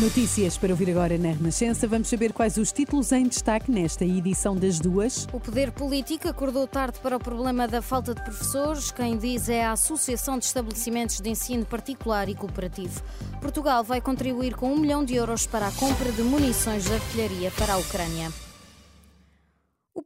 Notícias para ouvir agora na Renascença. Vamos saber quais os títulos em destaque nesta edição das duas. O poder político acordou tarde para o problema da falta de professores. Quem diz é a Associação de Estabelecimentos de Ensino Particular e Cooperativo. Portugal vai contribuir com um milhão de euros para a compra de munições de artilharia para a Ucrânia.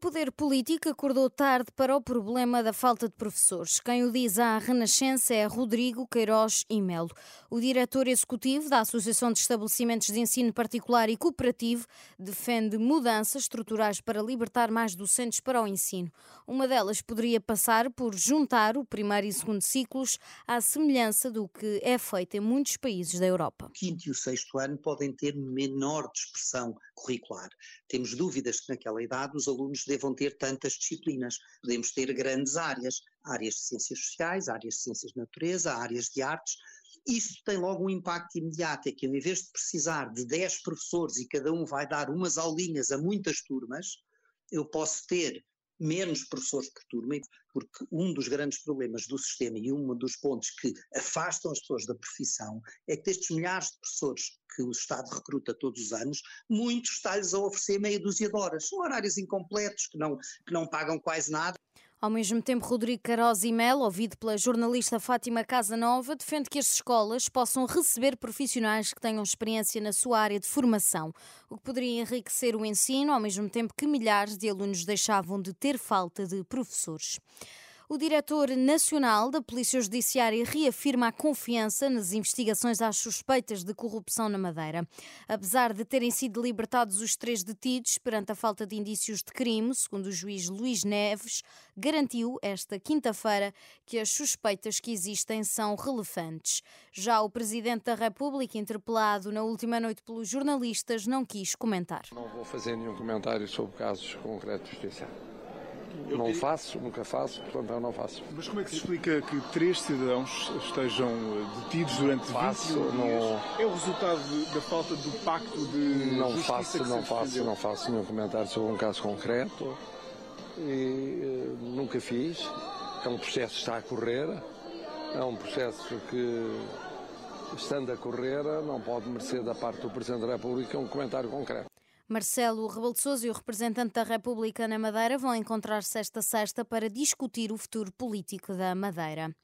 Poder político acordou tarde para o problema da falta de professores. Quem o diz à Renascença é Rodrigo Queiroz e Melo. O diretor executivo da Associação de Estabelecimentos de Ensino Particular e Cooperativo defende mudanças estruturais para libertar mais docentes para o ensino. Uma delas poderia passar por juntar o primeiro e segundo ciclos à semelhança do que é feito em muitos países da Europa. O quinto e o sexto ano podem ter menor dispersão curricular. Temos dúvidas que naquela idade os alunos devam ter tantas disciplinas. Podemos ter grandes áreas, áreas de ciências sociais, áreas de ciências de natureza, áreas de artes. Isso tem logo um impacto imediato, é que em vez de precisar de 10 professores e cada um vai dar umas aulinhas a muitas turmas, eu posso ter menos professores por turma, porque um dos grandes problemas do sistema e um dos pontos que afastam as pessoas da profissão é que destes milhares de professores que o Estado recruta todos os anos, muitos está-lhes a oferecer meia dúzia de horas. São horários incompletos, que não, que não pagam quase nada. Ao mesmo tempo, Rodrigo Caroz e ouvido pela jornalista Fátima Casanova, defende que as escolas possam receber profissionais que tenham experiência na sua área de formação, o que poderia enriquecer o ensino, ao mesmo tempo que milhares de alunos deixavam de ter falta de professores. O diretor nacional da Polícia Judiciária reafirma a confiança nas investigações às suspeitas de corrupção na Madeira. Apesar de terem sido libertados os três detidos perante a falta de indícios de crime, segundo o juiz Luís Neves, garantiu esta quinta-feira que as suspeitas que existem são relevantes. Já o presidente da República, interpelado na última noite pelos jornalistas, não quis comentar. Não vou fazer nenhum comentário sobre casos concretos de justiça. Não faço, nunca faço, portanto eu não faço. Mas como é que se explica que três cidadãos estejam eh, detidos durante faço, 21 não... dias? É o resultado da falta do pacto de Não justiça faço, não faço, defendeu? não faço nenhum comentário sobre um caso concreto e eh, nunca fiz. É um processo que está a correr, é um processo que, estando a correr, não pode merecer da parte do Presidente da República um comentário concreto. Marcelo Rebelo de Sousa e o representante da República na Madeira vão encontrar-se esta sexta para discutir o futuro político da Madeira.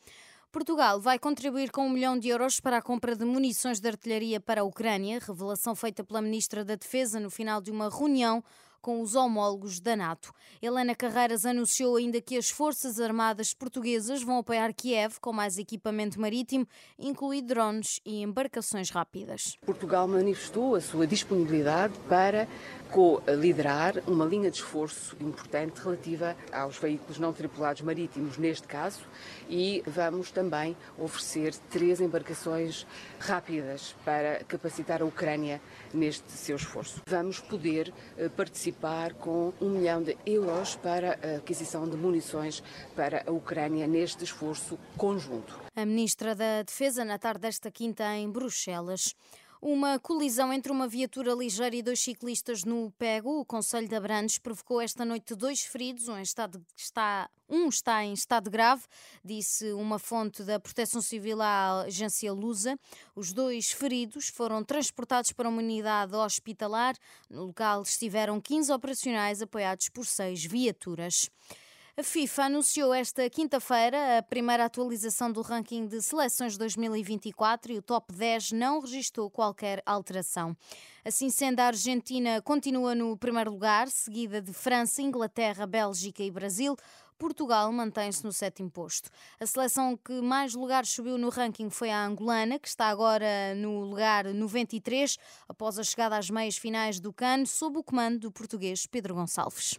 Portugal vai contribuir com um milhão de euros para a compra de munições de artilharia para a Ucrânia, revelação feita pela Ministra da Defesa no final de uma reunião com os homólogos da NATO. Helena Carreiras anunciou ainda que as Forças Armadas Portuguesas vão apoiar Kiev com mais equipamento marítimo, incluindo drones e embarcações rápidas. Portugal manifestou a sua disponibilidade para co-liderar uma linha de esforço importante relativa aos veículos não tripulados marítimos, neste caso, e vamos também oferecer três embarcações rápidas para capacitar a Ucrânia neste seu esforço. Vamos poder eh, participar com um milhão de euros para a aquisição de munições para a Ucrânia neste esforço conjunto. A Ministra da Defesa, na tarde desta quinta, em Bruxelas. Uma colisão entre uma viatura ligeira e dois ciclistas no Pego, o Conselho de Abrantes, provocou esta noite dois feridos. Um, está, um está em estado grave, disse uma fonte da Proteção Civil à agência Lusa. Os dois feridos foram transportados para uma unidade hospitalar. No local estiveram 15 operacionais apoiados por seis viaturas. A FIFA anunciou esta quinta-feira a primeira atualização do ranking de seleções 2024 e o top 10 não registrou qualquer alteração. Assim sendo, a Argentina continua no primeiro lugar, seguida de França, Inglaterra, Bélgica e Brasil. Portugal mantém-se no sétimo posto. A seleção que mais lugares subiu no ranking foi a angolana, que está agora no lugar 93, após a chegada às meias finais do CAN, sob o comando do português Pedro Gonçalves.